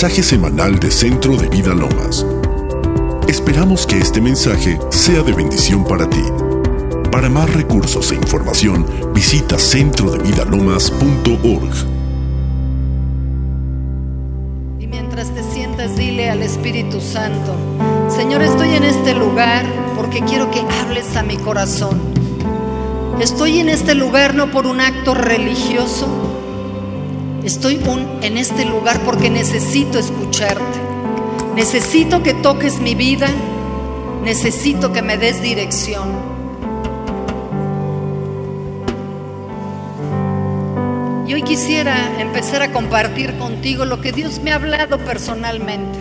mensaje semanal de Centro de Vida Lomas. Esperamos que este mensaje sea de bendición para ti. Para más recursos e información, visita centrodevidalomas.org. Y mientras te sientas, dile al Espíritu Santo, Señor, estoy en este lugar porque quiero que hables a mi corazón. Estoy en este lugar no por un acto religioso, estoy en este lugar porque necesito escucharte. Necesito que toques mi vida, necesito que me des dirección. Y hoy quisiera empezar a compartir contigo lo que Dios me ha hablado personalmente.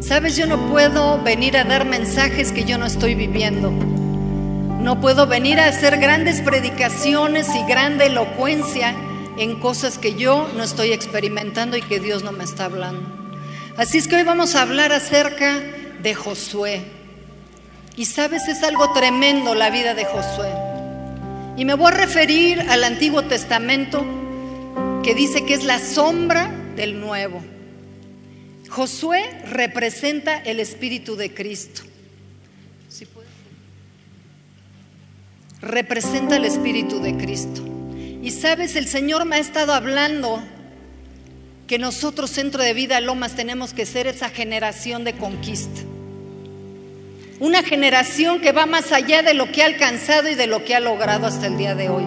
Sabes, yo no puedo venir a dar mensajes que yo no estoy viviendo. No puedo venir a hacer grandes predicaciones y grande elocuencia en cosas que yo no estoy experimentando y que Dios no me está hablando. Así es que hoy vamos a hablar acerca de Josué. Y sabes, es algo tremendo la vida de Josué. Y me voy a referir al Antiguo Testamento que dice que es la sombra del Nuevo. Josué representa el Espíritu de Cristo. representa el Espíritu de Cristo. Y sabes, el Señor me ha estado hablando que nosotros, Centro de Vida Lomas, tenemos que ser esa generación de conquista. Una generación que va más allá de lo que ha alcanzado y de lo que ha logrado hasta el día de hoy.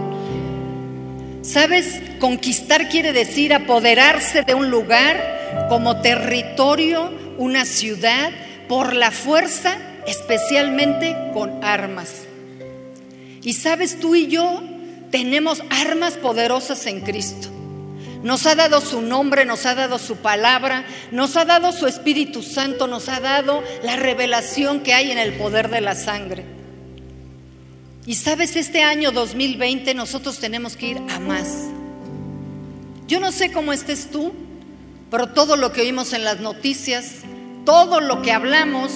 ¿Sabes? Conquistar quiere decir apoderarse de un lugar como territorio, una ciudad, por la fuerza, especialmente con armas. Y sabes, tú y yo tenemos armas poderosas en Cristo. Nos ha dado su nombre, nos ha dado su palabra, nos ha dado su Espíritu Santo, nos ha dado la revelación que hay en el poder de la sangre. Y sabes, este año 2020 nosotros tenemos que ir a más. Yo no sé cómo estés tú, pero todo lo que oímos en las noticias, todo lo que hablamos,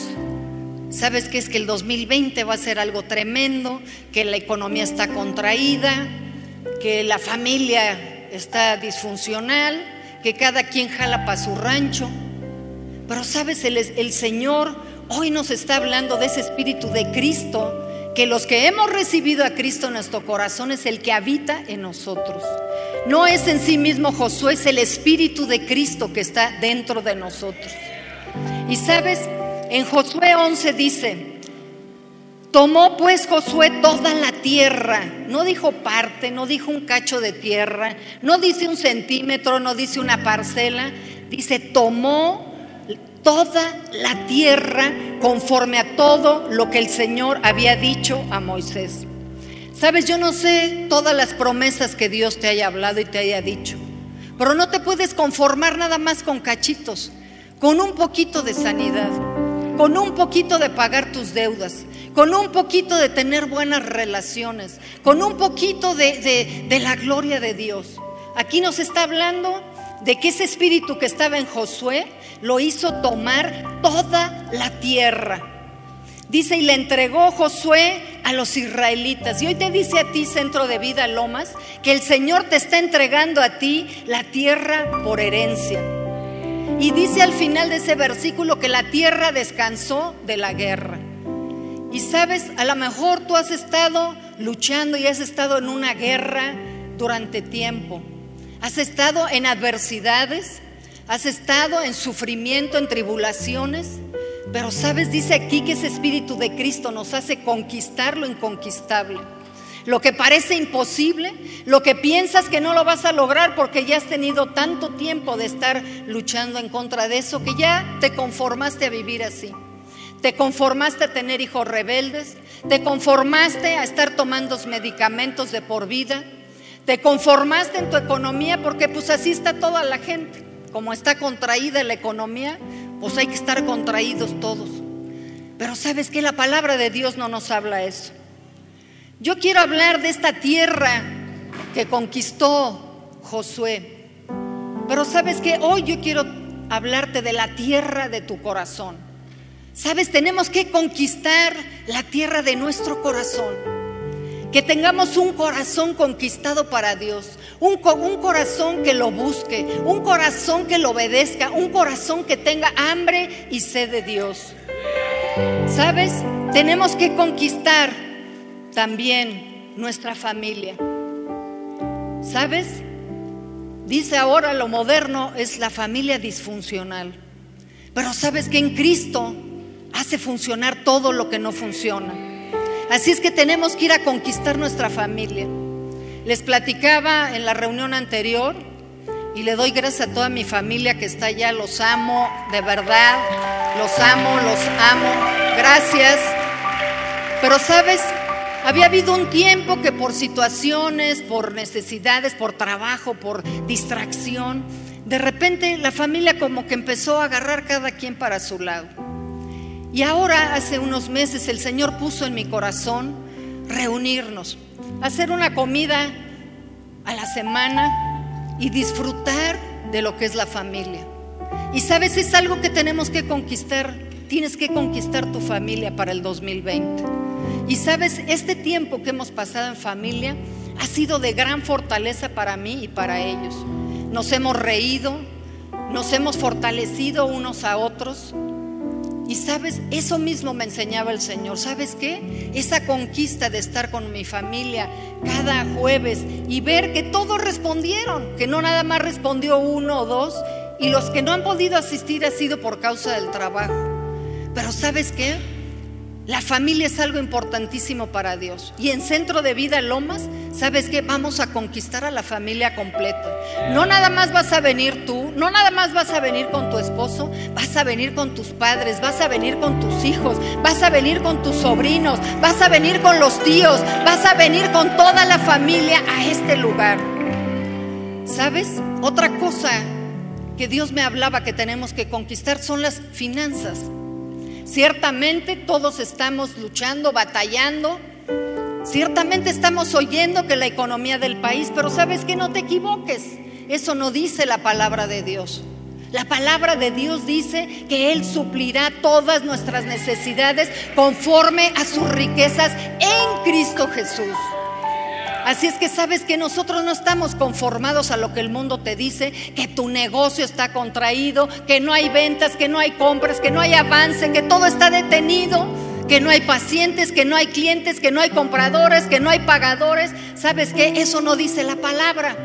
¿Sabes qué es que el 2020 va a ser algo tremendo? Que la economía está contraída, que la familia está disfuncional, que cada quien jala para su rancho. Pero sabes, el, el Señor hoy nos está hablando de ese espíritu de Cristo, que los que hemos recibido a Cristo en nuestro corazón es el que habita en nosotros. No es en sí mismo Josué, es el espíritu de Cristo que está dentro de nosotros. Y sabes, en Josué 11 dice, tomó pues Josué toda la tierra, no dijo parte, no dijo un cacho de tierra, no dice un centímetro, no dice una parcela, dice tomó toda la tierra conforme a todo lo que el Señor había dicho a Moisés. Sabes, yo no sé todas las promesas que Dios te haya hablado y te haya dicho, pero no te puedes conformar nada más con cachitos, con un poquito de sanidad con un poquito de pagar tus deudas, con un poquito de tener buenas relaciones, con un poquito de, la gloria de Dios. Aquí nos está hablando de que ese espíritu que estaba en Josué lo hizo tomar toda la tierra. Dice, y le entregó Josué a los israelitas. Y hoy te dice a ti, Centro de Vida Lomas, que el Señor te está entregando a ti la tierra por herencia. Y dice al final de ese versículo que la tierra descansó de la guerra. Y sabes, a lo mejor tú has estado luchando y has estado en una guerra durante tiempo. Has estado en adversidades, has estado en sufrimiento, en tribulaciones. Pero sabes, dice aquí que ese Espíritu de Cristo nos hace conquistar lo inconquistable lo que parece imposible, lo que piensas que no lo vas a lograr porque ya has tenido tanto tiempo de estar luchando en contra de eso que ya te conformaste a vivir así. Te conformaste a tener hijos rebeldes, te conformaste a estar tomando medicamentos de por vida, te conformaste en tu economía porque pues así está toda la gente. Como está contraída la economía, pues hay que estar contraídos todos. Pero sabes que la palabra de Dios no nos habla eso. Yo quiero hablar de esta tierra que conquistó Josué. Pero sabes que hoy yo quiero hablarte de la tierra de tu corazón. Sabes, tenemos que conquistar la tierra de nuestro corazón. que tengamos un corazón conquistado para Dios, un, corazón que lo busque, un corazón que lo obedezca, un corazón que tenga hambre y sed de Dios. ¿Sabes? Tenemos que conquistar también nuestra familia. ¿Sabes? Dice ahora lo moderno es la familia disfuncional. Pero sabes que en Cristo hace funcionar todo lo que no funciona. Así es que tenemos que ir a conquistar nuestra familia. Les platicaba en la reunión anterior y le doy gracias a toda mi familia que está allá. Los amo, de verdad. Los amo, los amo. Gracias. Pero sabes, había habido un tiempo que por situaciones, por necesidades, por trabajo, por distracción, de repente la familia como que empezó a agarrar cada quien para su lado. Y ahora, hace unos meses, el Señor puso en mi corazón reunirnos, hacer una comida a la semana y disfrutar de lo que es la familia. Y sabes, es algo que tenemos que conquistar. Tienes que conquistar tu familia para el 2020. Y sabes, este tiempo que hemos pasado en familia ha sido de gran fortaleza para mí y para ellos. Nos hemos reído, nos hemos fortalecido unos a otros. Y sabes, eso mismo me enseñaba el Señor. ¿Sabes qué? Esa conquista de estar con mi familia cada jueves y ver que todos respondieron, que no nada más respondió uno o dos, y los que no han podido asistir ha sido por causa del trabajo. Pero ¿sabes qué? La familia es algo importantísimo para Dios. Y en Centro de Vida Lomas, ¿sabes qué? Vamos a conquistar a la familia completa. No nada más vas a venir tú, no nada más vas a venir con tu esposo, vas a venir con tus padres, vas a venir con tus hijos, vas a venir con tus sobrinos, vas a venir con los tíos, vas a venir con toda la familia a este lugar. ¿Sabes? Otra cosa que Dios me hablaba que tenemos que conquistar son las finanzas. Ciertamente todos estamos luchando, batallando. Ciertamente estamos oyendo que la economía del país, pero sabes que no te equivoques. Eso no dice la palabra de Dios. La palabra de Dios dice que Él suplirá todas nuestras necesidades conforme a sus riquezas en Cristo Jesús. Así es que sabes que nosotros no estamos conformados a lo que el mundo te dice, que tu negocio está contraído, que no hay ventas, que no hay compras, que no hay avance, que todo está detenido, que no hay pacientes, que no hay clientes, que no hay compradores, que no hay pagadores. ¿Sabes qué? Eso no dice la palabra.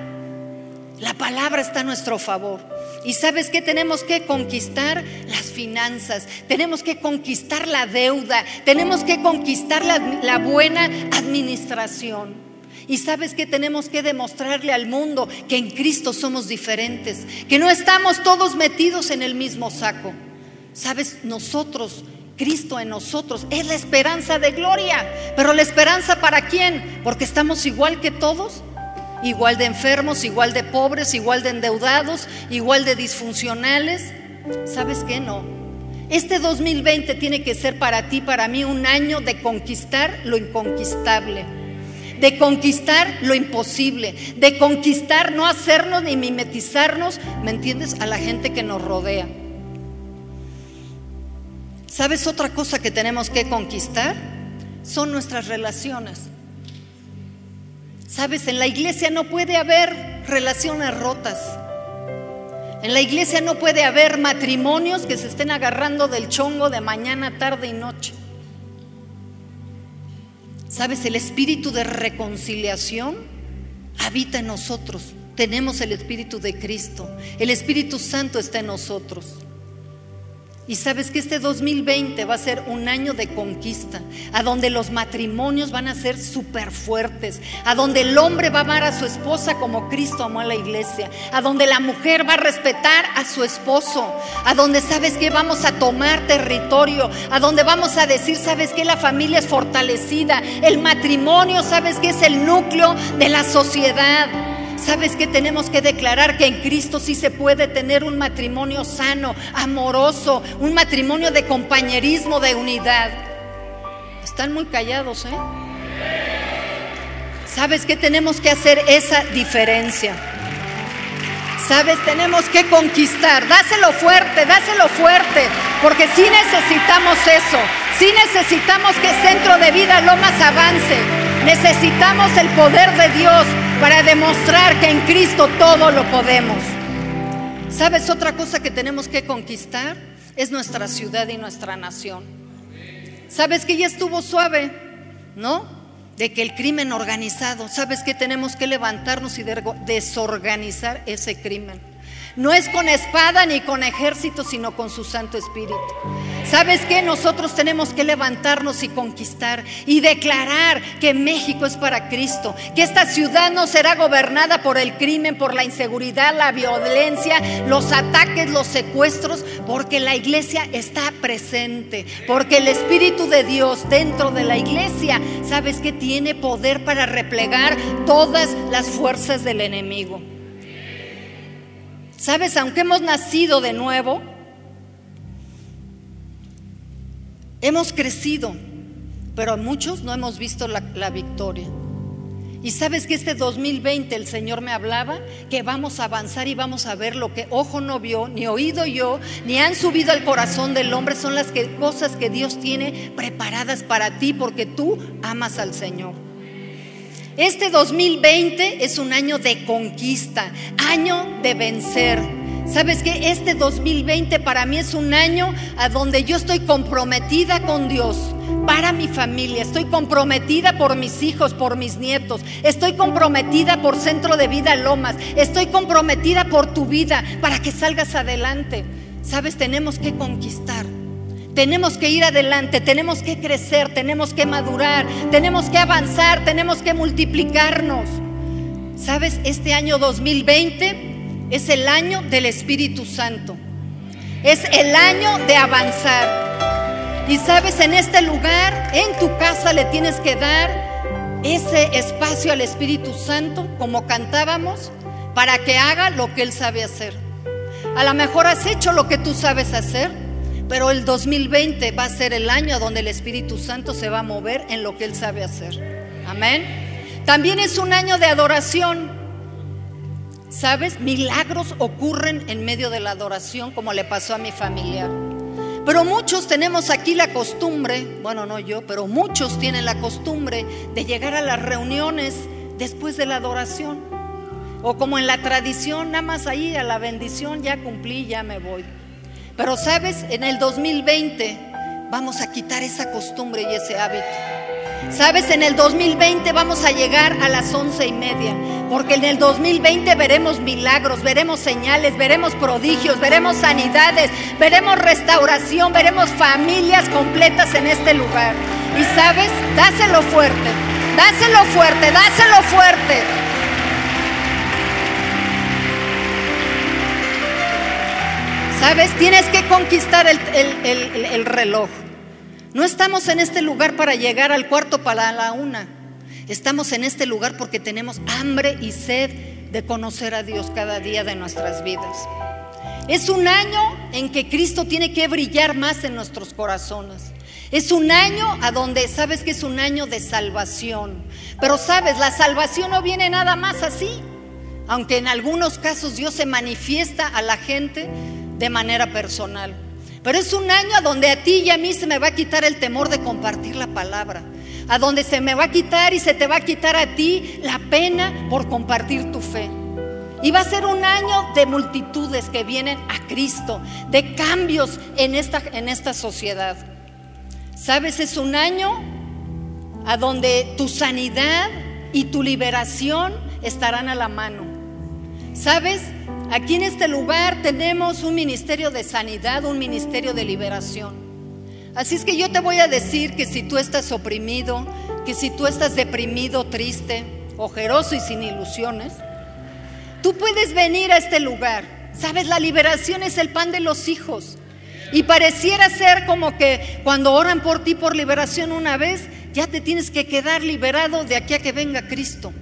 La palabra está a nuestro favor. Y sabes qué? Tenemos que conquistar las finanzas, tenemos que conquistar la deuda, tenemos que conquistar la buena administración. Y sabes que tenemos que demostrarle al mundo que en Cristo somos diferentes, que no estamos todos metidos en el mismo saco. Sabes, nosotros, Cristo en nosotros, es la esperanza de gloria. Pero la esperanza para quién? Porque estamos igual que todos, igual de enfermos, igual de pobres, igual de endeudados, igual de disfuncionales. ¿Sabes qué? No. Este 2020 tiene que ser para ti, para mí, un año de conquistar lo inconquistable de conquistar lo imposible, de conquistar, no hacernos ni mimetizarnos, ¿me entiendes?, a la gente que nos rodea. ¿Sabes otra cosa que tenemos que conquistar? Son nuestras relaciones. ¿Sabes? En la iglesia no puede haber relaciones rotas. En la iglesia no puede haber matrimonios que se estén agarrando del chongo de mañana, tarde y noche. Sabes, el espíritu de reconciliación habita en nosotros. Tenemos el espíritu de Cristo. El Espíritu Santo está en nosotros. Y sabes que este 2020 va a ser un año de conquista, a donde los matrimonios van a ser súper fuertes, a donde el hombre va a amar a su esposa como Cristo amó a la iglesia, a donde la mujer va a respetar a su esposo, a donde sabes que vamos a tomar territorio, a donde vamos a decir, sabes que la familia es fortalecida, el matrimonio, sabes que es el núcleo de la sociedad. ¿Sabes que tenemos que declarar que en Cristo sí se puede tener un matrimonio sano, amoroso, un matrimonio de compañerismo, de unidad? Están muy callados, ¿eh? ¿Sabes que tenemos que hacer esa diferencia? ¿Sabes? Tenemos que conquistar. Dáselo fuerte, dáselo fuerte, porque sí necesitamos eso. Sí necesitamos que Centro de Vida Lomas avance. Necesitamos el poder de Dios para demostrar que en Cristo todo lo podemos. ¿Sabes otra cosa que tenemos que conquistar? Es nuestra ciudad y nuestra nación. ¿Sabes que ya estuvo suave? ¿No? De que el crimen organizado, ¿sabes que tenemos que levantarnos y desorganizar ese crimen? No es con espada ni con ejército, sino con su Santo Espíritu. ¿Sabes qué? Nosotros tenemos que levantarnos y conquistar y declarar que México es para Cristo, que esta ciudad no será gobernada por el crimen, por la inseguridad, la violencia, los ataques, los secuestros, porque la iglesia está presente, porque el Espíritu de Dios dentro de la iglesia, ¿sabes qué? Tiene poder para replegar todas las fuerzas del enemigo. Sabes, aunque hemos nacido de nuevo, hemos crecido, pero muchos no hemos visto la, victoria. Y sabes que este 2020 el Señor me hablaba que vamos a avanzar y vamos a ver lo que ojo no vio, ni oído yo, ni han subido al corazón del hombre, son las cosas que Dios tiene preparadas para ti porque tú amas al Señor. Este 2020 es un año de conquista, año de vencer. ¿Sabes qué? Este 2020 para mí es un año a donde yo estoy comprometida con Dios para mi familia, estoy comprometida por mis hijos, por mis nietos, estoy comprometida por Centro de Vida Lomas, estoy comprometida por tu vida para que salgas adelante. Sabes, tenemos que conquistar. Tenemos que ir adelante, tenemos que crecer, tenemos que madurar, tenemos que avanzar, tenemos que multiplicarnos. ¿Sabes? Este año 2020 es el año del Espíritu Santo. Es el año de avanzar. Y sabes, en este lugar, en tu casa le tienes que dar ese espacio al Espíritu Santo, como cantábamos, para que haga lo que Él sabe hacer. A lo mejor has hecho lo que tú sabes hacer, pero el 2020 va a ser el año donde el Espíritu Santo se va a mover en lo que Él sabe hacer. Amén. También es un año de adoración. ¿Sabes? Milagros ocurren en medio de la adoración como le pasó a mi familiar. Pero muchos tenemos aquí la costumbre, bueno, no yo, pero muchos tienen la costumbre de llegar a las reuniones después de la adoración. O como en la tradición, nada más ahí a la bendición, ya cumplí, ya me voy. Pero sabes, en el 2020 vamos a quitar esa costumbre y ese hábito. Sabes, en el 2020 vamos a llegar a las once y media, porque en el 2020 veremos milagros, veremos señales, veremos prodigios, veremos sanidades, veremos restauración, veremos familias completas en este lugar. Y sabes, dáselo fuerte, dáselo fuerte, dáselo fuerte. ¿Sabes? Tienes que conquistar el, reloj. No estamos en este lugar para llegar al cuarto para la una. Estamos en este lugar porque tenemos hambre y sed de conocer a Dios cada día de nuestras vidas. Es un año en que Cristo tiene que brillar más en nuestros corazones. Es un año a donde sabes que es un año de salvación. Pero sabes, la salvación no viene nada más así. Aunque en algunos casos Dios se manifiesta a la gente de manera personal. Pero es un año donde a ti y a mí se me va a quitar el temor de compartir la palabra. A donde se me va a quitar y se te va a quitar a ti la pena por compartir tu fe. Y va a ser un año de multitudes que vienen a Cristo, de cambios en esta, en esta sociedad. ¿Sabes? Es un año a donde tu sanidad y tu liberación estarán a la mano. ¿Sabes? Aquí en este lugar tenemos un ministerio de sanidad, un ministerio de liberación. Así es que yo te voy a decir que si tú estás oprimido, que si tú estás deprimido, triste, ojeroso y sin ilusiones, tú puedes venir a este lugar. Sabes, la liberación es el pan de los hijos. Y pareciera ser como que cuando oran por ti por liberación una vez, ya te tienes que quedar liberado de aquí a que venga Cristo.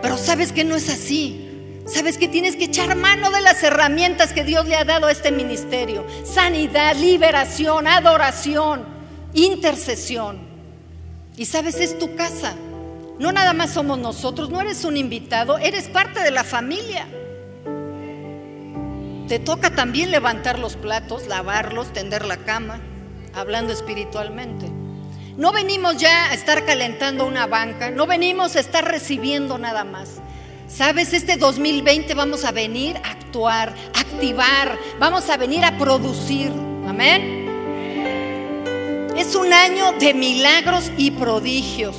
Pero sabes que no es así. Sabes que tienes que echar mano de las herramientas que Dios le ha dado a este ministerio. Sanidad, liberación, adoración, intercesión. Y sabes, es tu casa. No nada más somos nosotros, no eres un invitado, eres parte de la familia. Te toca también levantar los platos, lavarlos, tender la cama, hablando espiritualmente. No venimos ya a estar calentando una banca, no venimos a estar recibiendo nada más. Sabes, este 2020 vamos a venir a actuar, a activar, vamos a venir a producir. Amén. Es un año de milagros y prodigios.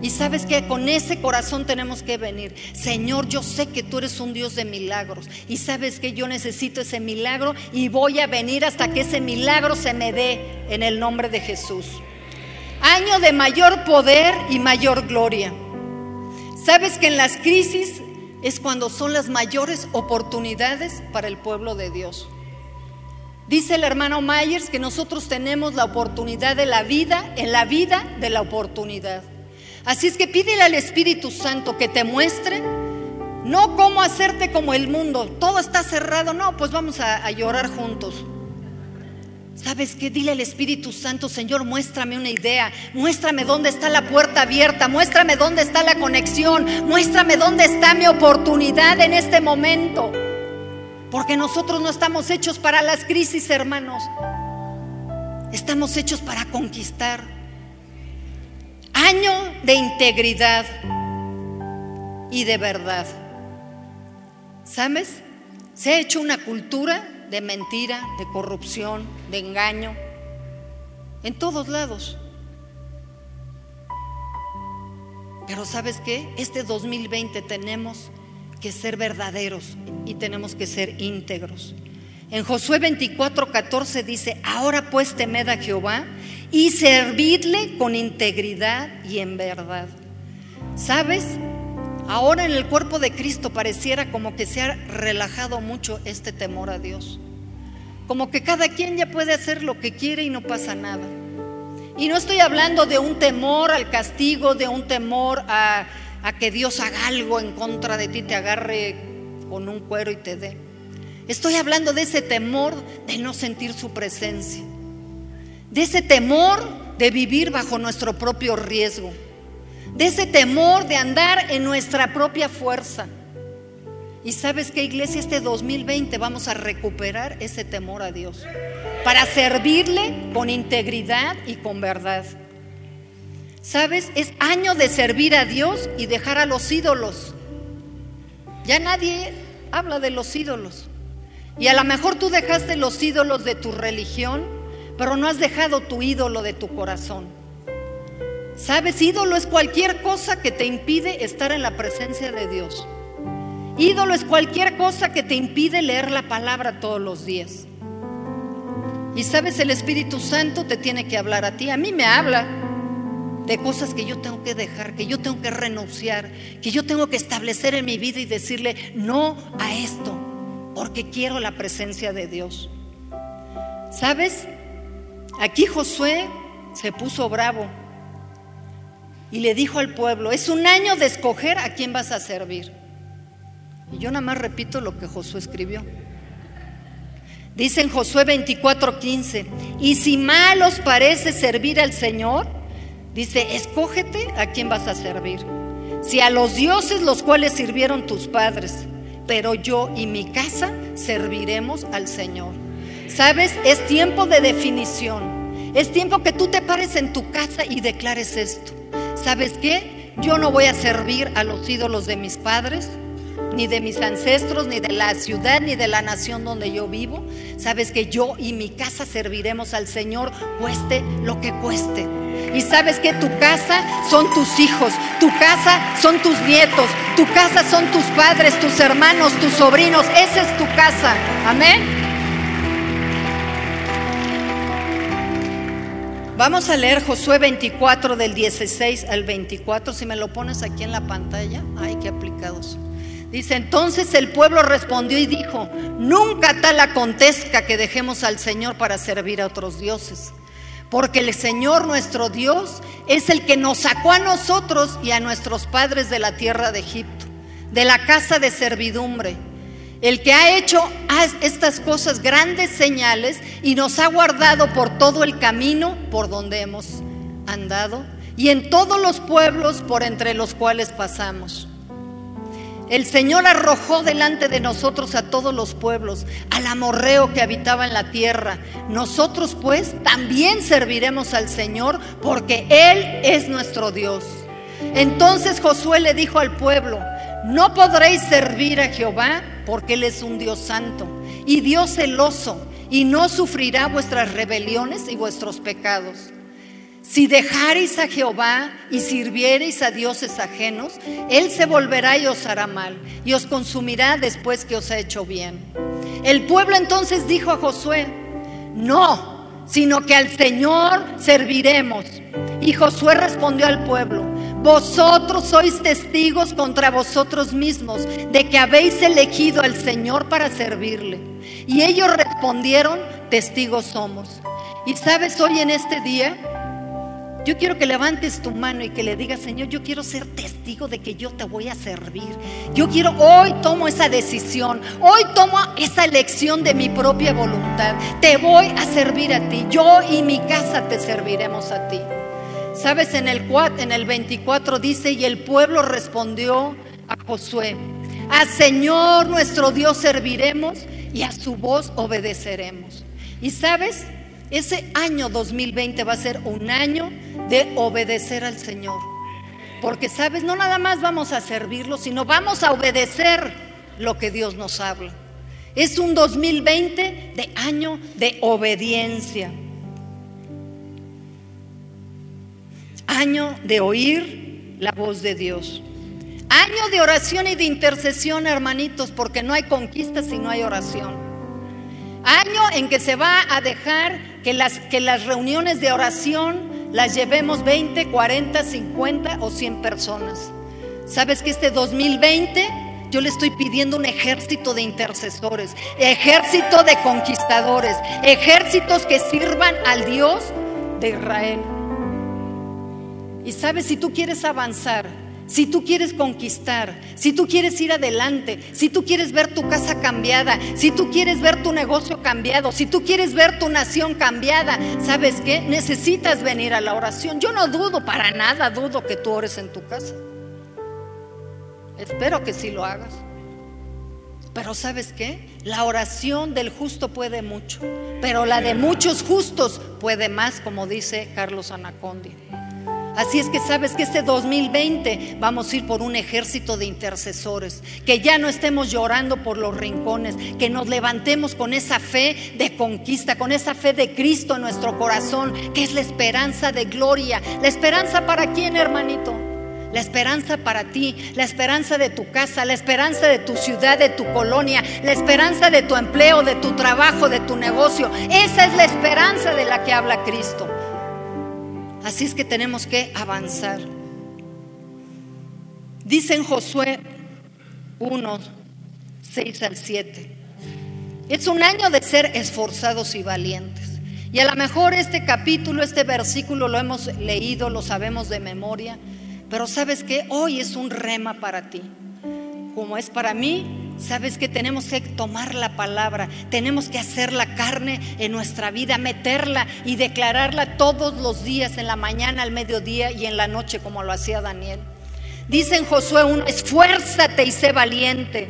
Y sabes que con ese corazón tenemos que venir. Señor, yo sé que tú eres un Dios de milagros. Y sabes que yo necesito ese milagro y voy a venir hasta que ese milagro se me dé en el nombre de Jesús. Año de mayor poder y mayor gloria. Sabes que en las crisis es cuando son las mayores oportunidades para el pueblo de Dios. Dice el hermano Myers que nosotros tenemos la oportunidad de la vida en la vida de la oportunidad. Así es que pídele al Espíritu Santo que te muestre, no cómo hacerte como el mundo, todo está cerrado, no, pues vamos a, llorar juntos. ¿Sabes qué? Dile al Espíritu Santo, Señor, muéstrame una idea, muéstrame dónde está la puerta abierta, muéstrame dónde está la conexión, muéstrame dónde está mi oportunidad en este momento. Porque nosotros no estamos hechos para las crisis, hermanos. Estamos hechos para conquistar año de integridad y de verdad. ¿Sabes? Se ha hecho una cultura de mentira, de corrupción, de engaño, en todos lados. Pero ¿sabes qué? Este 2020 tenemos que ser verdaderos y tenemos que ser íntegros. En Josué 24, 14 dice, ahora pues temed a Jehová y servidle con integridad y en verdad. ¿Sabes? Ahora en el cuerpo de Cristo pareciera como que se ha relajado mucho este temor a Dios. Como que cada quien ya puede hacer lo que quiere y no pasa nada. Y no estoy hablando de un temor al castigo, de un temor a, a que Dios haga algo en contra de ti, te agarre con un cuero y te dé. Estoy hablando de ese temor de no sentir su presencia de ese temor de vivir bajo nuestro propio riesgo, de ese temor de andar en nuestra propia fuerza. Y sabes que iglesia, este 2020 vamos a recuperar ese temor a Dios para servirle con integridad y con verdad. Sabes, es año de servir a Dios y dejar a los ídolos. Ya nadie habla de los ídolos. Y a lo mejor tú dejaste los ídolos de tu religión pero no has dejado tu ídolo de tu corazón. ¿Sabes? Ídolo es cualquier cosa que te impide estar en la presencia de Dios. Ídolo es cualquier cosa que te impide leer la palabra todos los días. Y sabes, el Espíritu Santo te tiene que hablar a ti. A mí me habla de cosas que yo tengo que dejar, que yo tengo que renunciar, que yo tengo que establecer en mi vida y decirle no a esto, porque quiero la presencia de Dios. ¿Sabes? Aquí Josué se puso bravo y le dijo al pueblo, es un año de escoger a quién vas a servir. Y yo nada más repito lo que Josué escribió. Dice en Josué 24:15, y si mal os parece servir al Señor, dice, escógete a quién vas a servir. Si a los dioses los cuales sirvieron tus padres, pero yo y mi casa serviremos al Señor. ¿Sabes? Es tiempo de definición. Es tiempo que tú te pares en tu casa y declares esto. ¿Sabes qué? Yo no voy a servir a los ídolos de mis padres, ni de mis ancestros, ni de la ciudad, ni de la nación donde yo vivo. Sabes que yo y mi casa serviremos al Señor, cueste lo que cueste. Y sabes que tu casa son tus hijos, tu casa son tus nietos, tu casa son tus padres, tus hermanos, tus sobrinos. Esa es tu casa. Amén. Vamos a leer Josué 24 del 16 al 24, si me lo pones aquí en la pantalla. Ay, qué aplicados. Dice, entonces el pueblo respondió y dijo, nunca tal acontezca que dejemos al Señor para servir a otros dioses, porque el Señor nuestro Dios es el que nos sacó a nosotros y a nuestros padres de la tierra de Egipto, de la casa de servidumbre el que ha hecho estas cosas grandes señales y nos ha guardado por todo el camino por donde hemos andado y en todos los pueblos por entre los cuales pasamos. El Señor arrojó delante de nosotros a todos los pueblos, al amorreo que habitaba en la tierra. Nosotros pues también serviremos al Señor porque Él es nuestro Dios. Entonces Josué le dijo al pueblo, no podréis servir a Jehová porque Él es un Dios santo y Dios celoso y no sufrirá vuestras rebeliones y vuestros pecados. Si dejareis a Jehová y sirviereis a dioses ajenos, Él se volverá y os hará mal, y os consumirá después que os ha hecho bien. El pueblo entonces dijo a Josué, no, sino que al Señor serviremos. Y Josué respondió al pueblo, vosotros sois testigos contra vosotros mismos de que habéis elegido al Señor para servirle. Y ellos respondieron, testigos somos. Y sabes, hoy en este día yo quiero que levantes tu mano y que le digas, Señor, yo quiero ser testigo de que yo te voy a servir. Yo quiero, hoy tomo esa decisión, hoy tomo esa elección de mi propia voluntad. Te voy a servir a ti, yo y mi casa te serviremos a ti. Sabes, en el, en el 24 dice, y el pueblo respondió a Josué, a Señor nuestro Dios serviremos y a su voz obedeceremos. Y sabes, ese año 2020 va a ser un año de obedecer al Señor. Porque, sabes, no nada más vamos a servirlo, sino vamos a obedecer lo que Dios nos habla. Es un 2020 de año de obediencia. Año de oír la voz de Dios. Año de oración y de intercesión, hermanitos, porque no hay conquista si no hay oración. Año en que se va a dejar que las, que las reuniones de oración las llevemos 20, 40, 50 o 100 personas. ¿Sabes que este 2020 yo le estoy pidiendo un ejército de intercesores, ejército de conquistadores, ejércitos que sirvan al Dios de Israel? Y sabes, si tú quieres avanzar, si tú quieres conquistar, si tú quieres ir adelante, si tú quieres ver tu casa cambiada, si tú quieres ver tu negocio cambiado, si tú quieres ver tu nación cambiada, ¿sabes qué? Necesitas venir a la oración. Yo no dudo, para nada dudo que tú ores en tu casa. Espero que sí lo hagas. Pero ¿sabes qué? La oración del justo puede mucho, pero la de muchos justos puede más, como dice Carlos Anacondi. Así es que sabes que este 2020 vamos a ir por un ejército de intercesores, que ya no estemos llorando por los rincones, que nos levantemos con esa fe de conquista, con esa fe de Cristo en nuestro corazón, que es la esperanza de gloria. ¿La esperanza para quién, hermanito? La esperanza para ti, la esperanza de tu casa, la esperanza de tu ciudad, de tu colonia, la esperanza de tu empleo, de tu trabajo, de tu negocio. Esa es la esperanza de la que habla Cristo. Así es que tenemos que avanzar. Dice en Josué 1, 6 al 7. Es un año de ser esforzados y valientes. Y a lo mejor este capítulo, este versículo lo hemos leído, lo sabemos de memoria, pero sabes que hoy es un rema para ti. Como es para mí, Sabes que tenemos que tomar la palabra, tenemos que hacer la carne en nuestra vida, meterla y declararla todos los días, en la mañana, al mediodía y en la noche, como lo hacía Daniel. Dice en Josué 1, esfuérzate y sé valiente,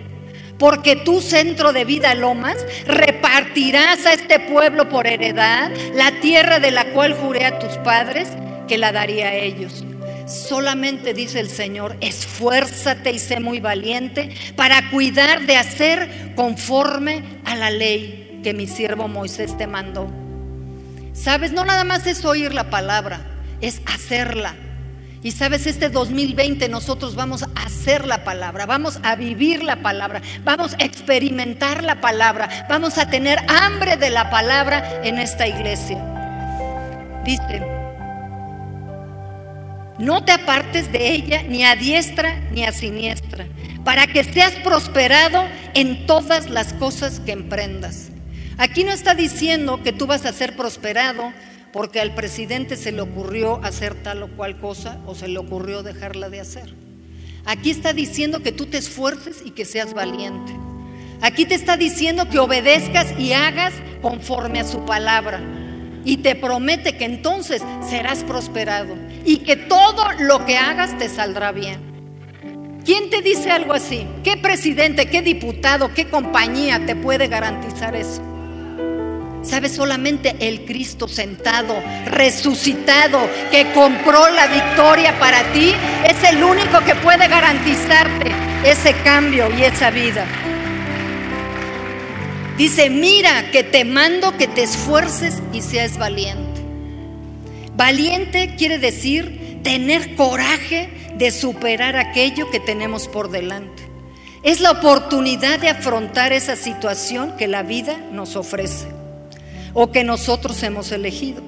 porque tu centro de vida, Lomas, repartirás a este pueblo por heredad la tierra de la cual juré a tus padres que la daría a ellos. Solamente dice el Señor, esfuérzate y sé muy valiente para cuidar de hacer conforme a la ley que mi siervo Moisés te mandó. Sabes, no nada más es oír la palabra, es hacerla. Y sabes, este 2020 nosotros vamos a hacer la palabra, vamos a vivir la palabra, vamos a experimentar la palabra, vamos a tener hambre de la palabra en esta iglesia. Dice, no te apartes de ella ni a diestra ni a siniestra, para que seas prosperado en todas las cosas que emprendas. Aquí no está diciendo que tú vas a ser prosperado porque al presidente se le ocurrió hacer tal o cual cosa o se le ocurrió dejarla de hacer. Aquí está diciendo que tú te esfuerces y que seas valiente. Aquí te está diciendo que obedezcas y hagas conforme a su palabra y te promete que entonces serás prosperado y que todo lo que hagas te saldrá bien. ¿Quién te dice algo así? ¿Qué presidente, qué diputado, qué compañía te puede garantizar eso? ¿Sabes? Solamente el Cristo sentado, resucitado, que compró la victoria para ti, es el único que puede garantizarte ese cambio y esa vida. Dice, mira que te mando que te esfuerces y seas valiente. Valiente quiere decir tener coraje de superar aquello que tenemos por delante. Es la oportunidad de afrontar esa situación que la vida nos ofrece o que nosotros hemos elegido.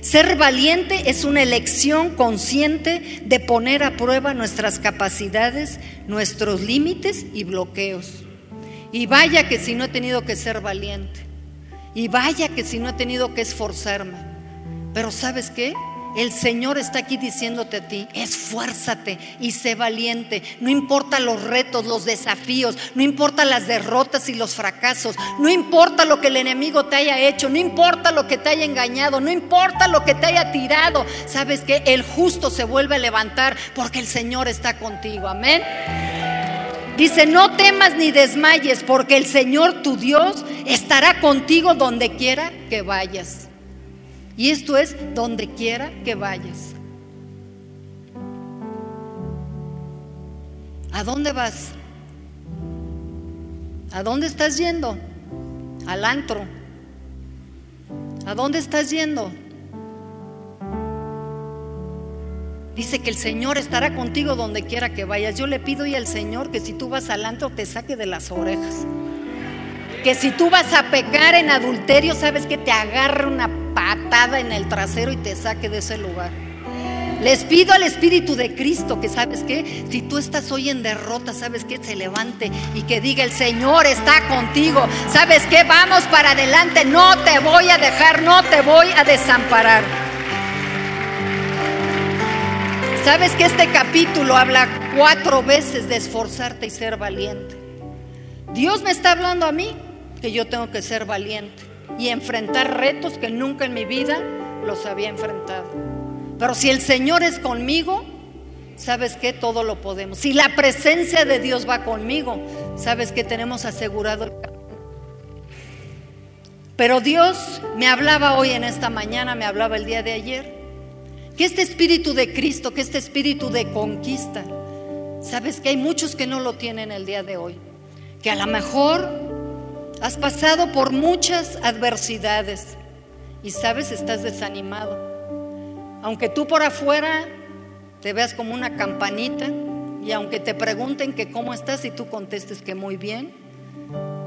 Ser valiente es una elección consciente de poner a prueba nuestras capacidades, nuestros límites y bloqueos. Y vaya que si no he tenido que ser valiente. Y vaya que si no he tenido que esforzarme. Pero ¿sabes qué? El Señor está aquí diciéndote a ti, esfuérzate y sé valiente. No importa los retos, los desafíos, no importa las derrotas y los fracasos, no importa lo que el enemigo te haya hecho, no importa lo que te haya engañado, no importa lo que te haya tirado. Sabes que el justo se vuelve a levantar porque el Señor está contigo. Amén. Dice, no temas ni desmayes, porque el Señor tu Dios estará contigo donde quiera que vayas. Y esto es donde quiera que vayas. ¿A dónde vas? ¿A dónde estás yendo? Al antro. ¿A dónde estás yendo? Dice que el Señor estará contigo donde quiera que vayas. Yo le pido y al Señor que si tú vas al antro te saque de las orejas. Que si tú vas a pecar en adulterio, sabes que te agarre una patada en el trasero y te saque de ese lugar. Les pido al Espíritu de Cristo que sabes que si tú estás hoy en derrota, sabes que se levante y que diga el Señor está contigo. Sabes que vamos para adelante, no te voy a dejar, no te voy a desamparar. Sabes que este capítulo habla cuatro veces de esforzarte y ser valiente. Dios me está hablando a mí que yo tengo que ser valiente y enfrentar retos que nunca en mi vida los había enfrentado. Pero si el Señor es conmigo, sabes que todo lo podemos. Si la presencia de Dios va conmigo, sabes que tenemos asegurado el camino. Pero Dios me hablaba hoy en esta mañana, me hablaba el día de ayer que este espíritu de Cristo, que este espíritu de conquista, sabes que hay muchos que no lo tienen el día de hoy, que a lo mejor has pasado por muchas adversidades y sabes, estás desanimado. Aunque tú por afuera te veas como una campanita y aunque te pregunten que cómo estás y tú contestes que muy bien,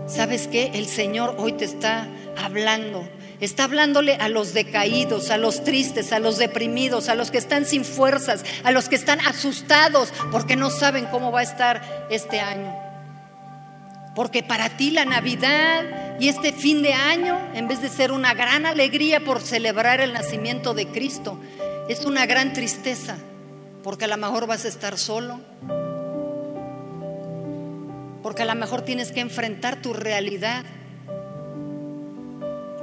sabes que el Señor hoy te está hablando Está hablándole a los decaídos, a los tristes, a los deprimidos, a los que están sin fuerzas, a los que están asustados porque no saben cómo va a estar este año. Porque para ti la Navidad y este fin de año, en vez de ser una gran alegría por celebrar el nacimiento de Cristo, es una gran tristeza, porque a lo mejor vas a estar solo, porque a lo mejor tienes que enfrentar tu realidad.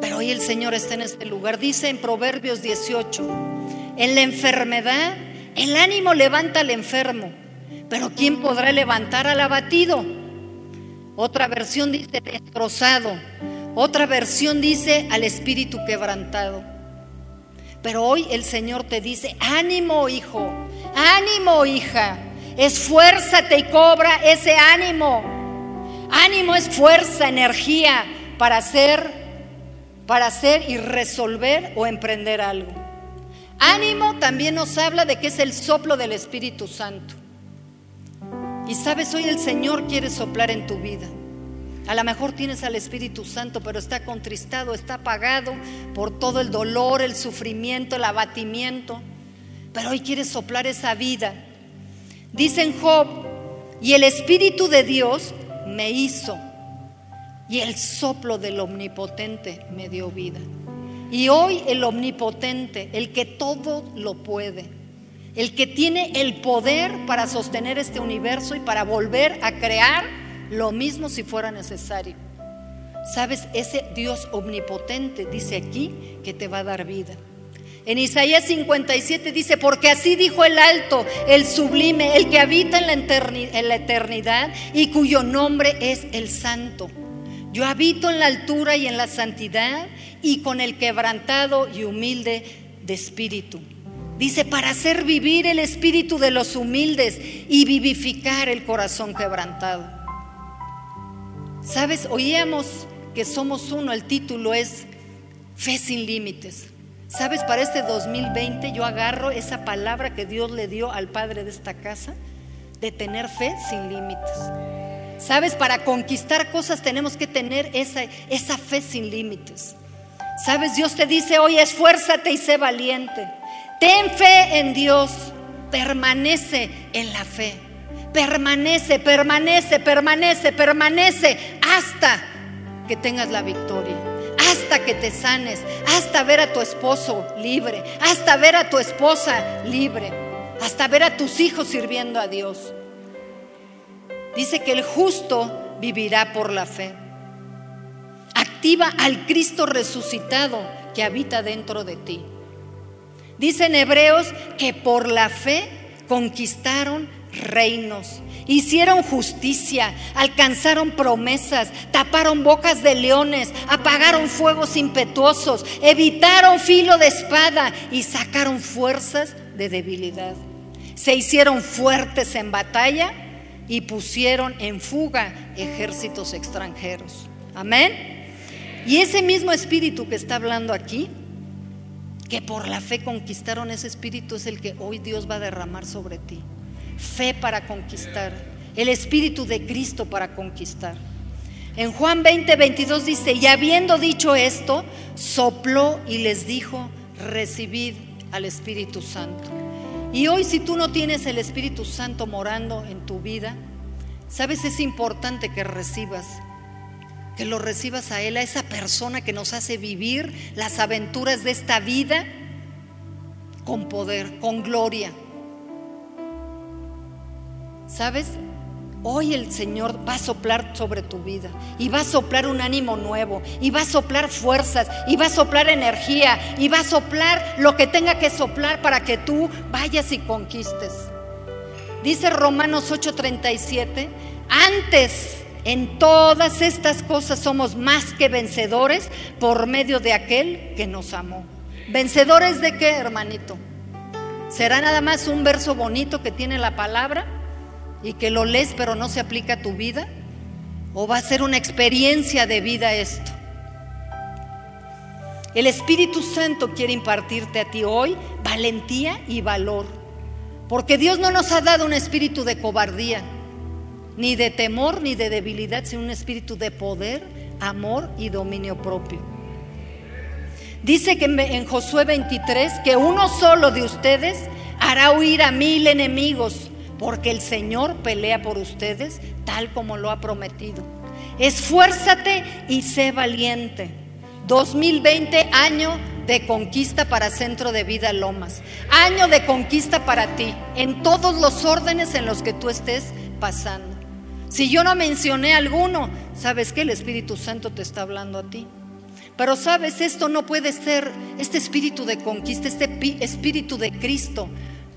Pero hoy el Señor está en este lugar. Dice en Proverbios 18, en la enfermedad, el ánimo levanta al enfermo, pero ¿quién podrá levantar al abatido? Otra versión dice destrozado, otra versión dice al espíritu quebrantado. Pero hoy el Señor te dice, ánimo hijo, ánimo hija, esfuérzate y cobra ese ánimo. Ánimo es fuerza, energía para hacer para hacer y resolver o emprender algo. Ánimo también nos habla de que es el soplo del Espíritu Santo. Y sabes, hoy el Señor quiere soplar en tu vida. A lo mejor tienes al Espíritu Santo, pero está contristado, está apagado por todo el dolor, el sufrimiento, el abatimiento. Pero hoy quiere soplar esa vida. Dice en Job, y el Espíritu de Dios me hizo y el soplo del omnipotente me dio vida. Y hoy el omnipotente, el que todo lo puede, el que tiene el poder para sostener este universo y para volver a crear lo mismo si fuera necesario. ¿Sabes? Ese Dios omnipotente dice aquí que te va a dar vida. En Isaías 57 dice, porque así dijo el alto, el sublime, el que habita en la, en la eternidad y cuyo nombre es el santo. Yo habito en la altura y en la santidad y con el quebrantado y humilde de espíritu. Dice, para hacer vivir el espíritu de los humildes y vivificar el corazón quebrantado. ¿Sabes? Oíamos que somos uno, el título es Fe sin límites. ¿Sabes? Para este 2020 yo agarro esa palabra que Dios le dio al padre de esta casa, de tener fe sin límites. ¿Sabes? Para conquistar cosas tenemos que tener esa, esa fe sin límites. ¿Sabes? Dios te dice hoy, esfuérzate y sé valiente. Ten fe en Dios, permanece en la fe. Permanece, permanece, permanece, permanece hasta que tengas la victoria hasta que te sanes, hasta ver a tu esposo libre, hasta ver a tu esposa libre, hasta ver a tus hijos sirviendo a Dios. Dice que el justo vivirá por la fe. Activa al Cristo resucitado que habita dentro de ti. Dice en Hebreos que por la fe conquistaron reinos, hicieron justicia, alcanzaron promesas, taparon bocas de leones, apagaron fuegos impetuosos, evitaron filo de espada y sacaron fuerzas de debilidad. Se hicieron fuertes en batalla y pusieron en fuga ejércitos extranjeros. Amén. Y ese mismo espíritu que está hablando aquí, que por la fe conquistaron ese espíritu, es el que hoy Dios va a derramar sobre ti fe para conquistar, el Espíritu de Cristo para conquistar. En Juan 20, 22 dice, y habiendo dicho esto, sopló y les dijo, recibid al Espíritu Santo. Y hoy si tú no tienes el Espíritu Santo morando en tu vida, sabes, es importante que recibas, que lo recibas a Él, a esa persona que nos hace vivir las aventuras de esta vida con poder, con gloria. ¿Sabes? Hoy el Señor va a soplar sobre tu vida y va a soplar un ánimo nuevo y va a soplar fuerzas y va a soplar energía y va a soplar lo que tenga que soplar para que tú vayas y conquistes. Dice Romanos 8:37, antes en todas estas cosas somos más que vencedores por medio de aquel que nos amó. ¿Vencedores de qué, hermanito? ¿Será nada más un verso bonito que tiene la palabra? y que lo lees pero no se aplica a tu vida? ¿O va a ser una experiencia de vida esto? El Espíritu Santo quiere impartirte a ti hoy valentía y valor, porque Dios no nos ha dado un espíritu de cobardía, ni de temor, ni de debilidad, sino un espíritu de poder, amor y dominio propio. Dice que en Josué 23 que uno solo de ustedes hará huir a mil enemigos porque el Señor pelea por ustedes tal como lo ha prometido. Esfuérzate y sé valiente. 2020, año de conquista para Centro de Vida Lomas. Año de conquista para ti, en todos los órdenes en los que tú estés pasando. Si yo no mencioné alguno, sabes que el Espíritu Santo te está hablando a ti. Pero sabes, esto no puede ser, este espíritu de conquista, este espíritu de Cristo,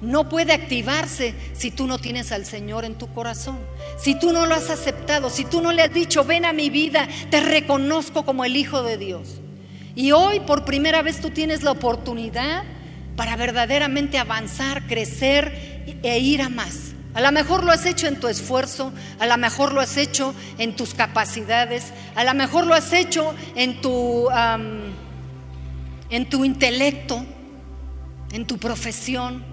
no puede activarse si tú no tienes al Señor en tu corazón. Si tú no lo has aceptado, si tú no le has dicho, ven a mi vida, te reconozco como el Hijo de Dios. Y hoy por primera vez tú tienes la oportunidad para verdaderamente avanzar, crecer e ir a más. A lo mejor lo has hecho en tu esfuerzo, a lo mejor lo has hecho en tus capacidades, a lo mejor lo has hecho en tu, en tu intelecto, en tu profesión.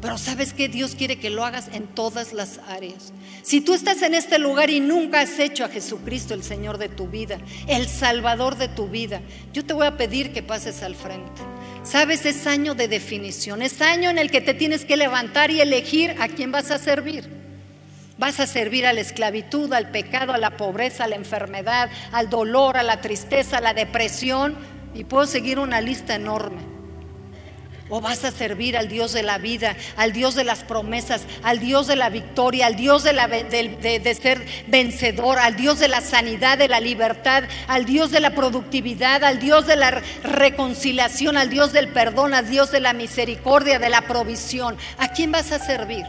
Pero sabes que Dios quiere que lo hagas en todas las áreas. Si tú estás en este lugar y nunca has hecho a Jesucristo el Señor de tu vida, el Salvador de tu vida, yo te voy a pedir que pases al frente. Sabes, es año de definición, es año en el que te tienes que levantar y elegir a quién vas a servir. Vas a servir a la esclavitud, al pecado, a la pobreza, a la enfermedad, al dolor, a la tristeza, a la depresión. Y puedo seguir una lista enorme o vas a servir al Dios de la vida, al Dios de las promesas, al Dios de la victoria, al Dios de, de, ser vencedor, al Dios de la sanidad, de la libertad, al Dios de la productividad, al Dios de la reconciliación, al Dios del perdón, al Dios de la misericordia, de la provisión. ¿A quién vas a servir?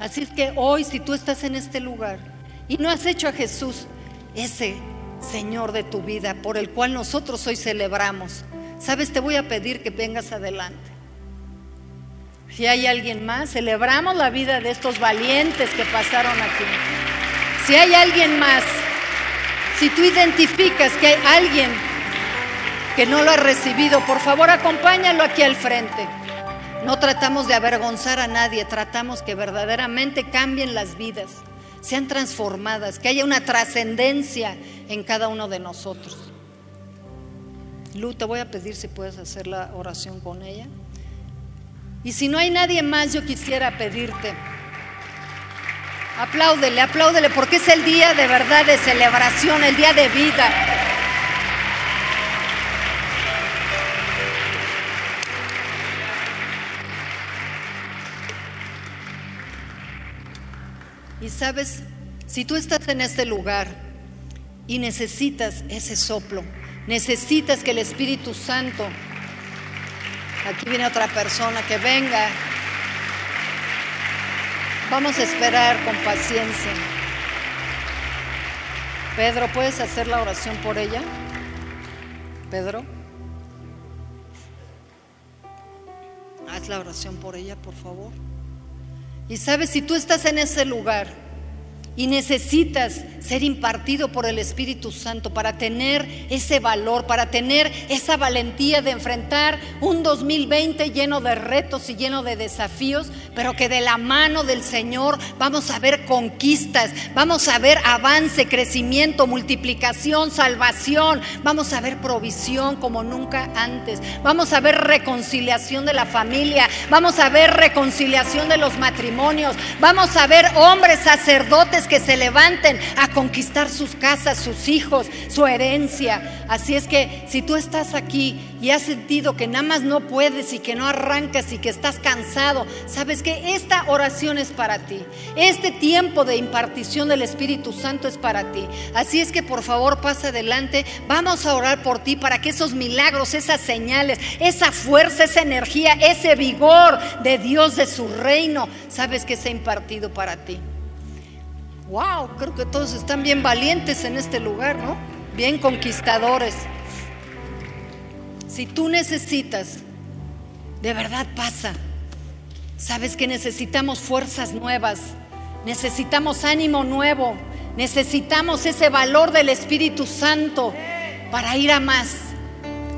Así es que hoy, si tú estás en este lugar y no has hecho a Jesús ese Señor de tu vida, por el cual nosotros hoy celebramos, sabes, te voy a pedir que vengas adelante. Si hay alguien más, celebramos la vida de estos valientes que pasaron aquí. Si hay alguien más, si tú identificas que hay alguien que no lo ha recibido, por favor acompáñalo aquí al frente. No tratamos de avergonzar a nadie, tratamos que verdaderamente cambien las vidas, sean transformadas, que haya una trascendencia en cada uno de nosotros. Lu, te voy a pedir si puedes hacer la oración con ella. Y si no hay nadie más, yo quisiera pedirte, apláudele, apláudele, porque es el día de verdad de celebración, el día de vida. Y sabes, si tú estás en este lugar y necesitas ese soplo, necesitas que el Espíritu Santo, aquí viene otra persona, que venga, vamos a esperar con paciencia. Pedro, ¿puedes hacer la oración por ella? Pedro. Haz la oración por ella, por favor. Y sabes, si tú estás en ese lugar y necesitas ser impartido por el Espíritu Santo para tener ese valor, para tener esa valentía de enfrentar un 2020 lleno de retos y lleno de desafíos, pero que de la mano del Señor vamos a ver conquistas, vamos a ver avance, crecimiento, multiplicación, salvación, vamos a ver provisión como nunca antes, vamos a ver reconciliación de la familia, vamos a ver reconciliación de los matrimonios, vamos a ver hombres sacerdotes que se levanten a conquistar sus casas, sus hijos, su herencia. Así es que si tú estás aquí y has sentido que nada más no puedes y que no arrancas y que estás cansado, sabes que esta oración es para ti. Este tiempo de impartición del Espíritu Santo es para ti. Así es que por favor pasa adelante. Vamos a orar por ti para que esos milagros, esas señales, esa fuerza, esa energía, ese vigor de Dios, de su reino, sabes que sea impartido para ti. Wow, creo que todos están bien valientes en este lugar, ¿no? Bien conquistadores. Si tú necesitas, de verdad pasa. Sabes que necesitamos fuerzas nuevas, necesitamos ánimo nuevo, necesitamos ese valor del Espíritu Santo para ir a más,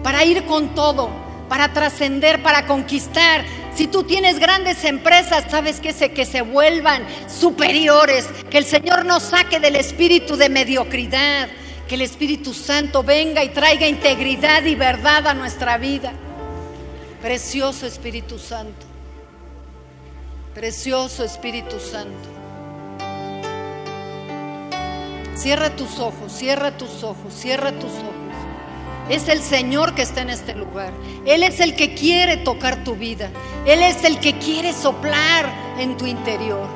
para ir con todo, para trascender, para conquistar, si tú tienes grandes empresas, sabes que se, que se vuelvan superiores, que el Señor nos saque del espíritu de mediocridad, que el Espíritu Santo venga y traiga integridad y verdad a nuestra vida. Precioso Espíritu Santo, precioso Espíritu Santo. Cierra tus ojos, cierra tus ojos, cierra tus ojos. Es el Señor que está en este lugar. Él es el que quiere tocar tu vida. Él es el que quiere soplar en tu interior.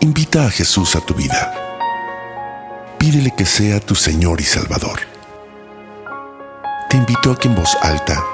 Invita a Jesús a tu vida. Pídele que sea tu Señor y Salvador. Te invito a que en voz alta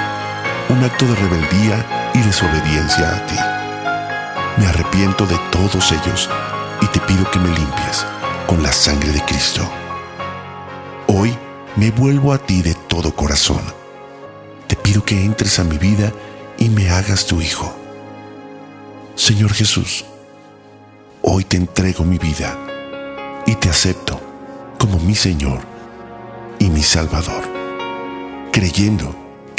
un acto de rebeldía y desobediencia a ti. Me arrepiento de todos ellos y te pido que me limpies con la sangre de Cristo. Hoy me vuelvo a ti de todo corazón. Te pido que entres a mi vida y me hagas tu hijo. Señor Jesús, hoy te entrego mi vida y te acepto como mi Señor y mi Salvador, creyendo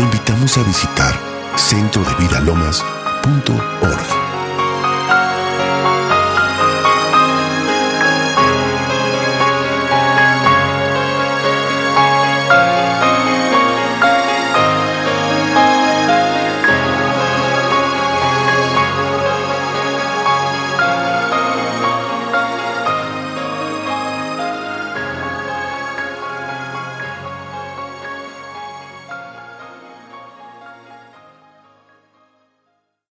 te invitamos a visitar centrodevidalomas.org.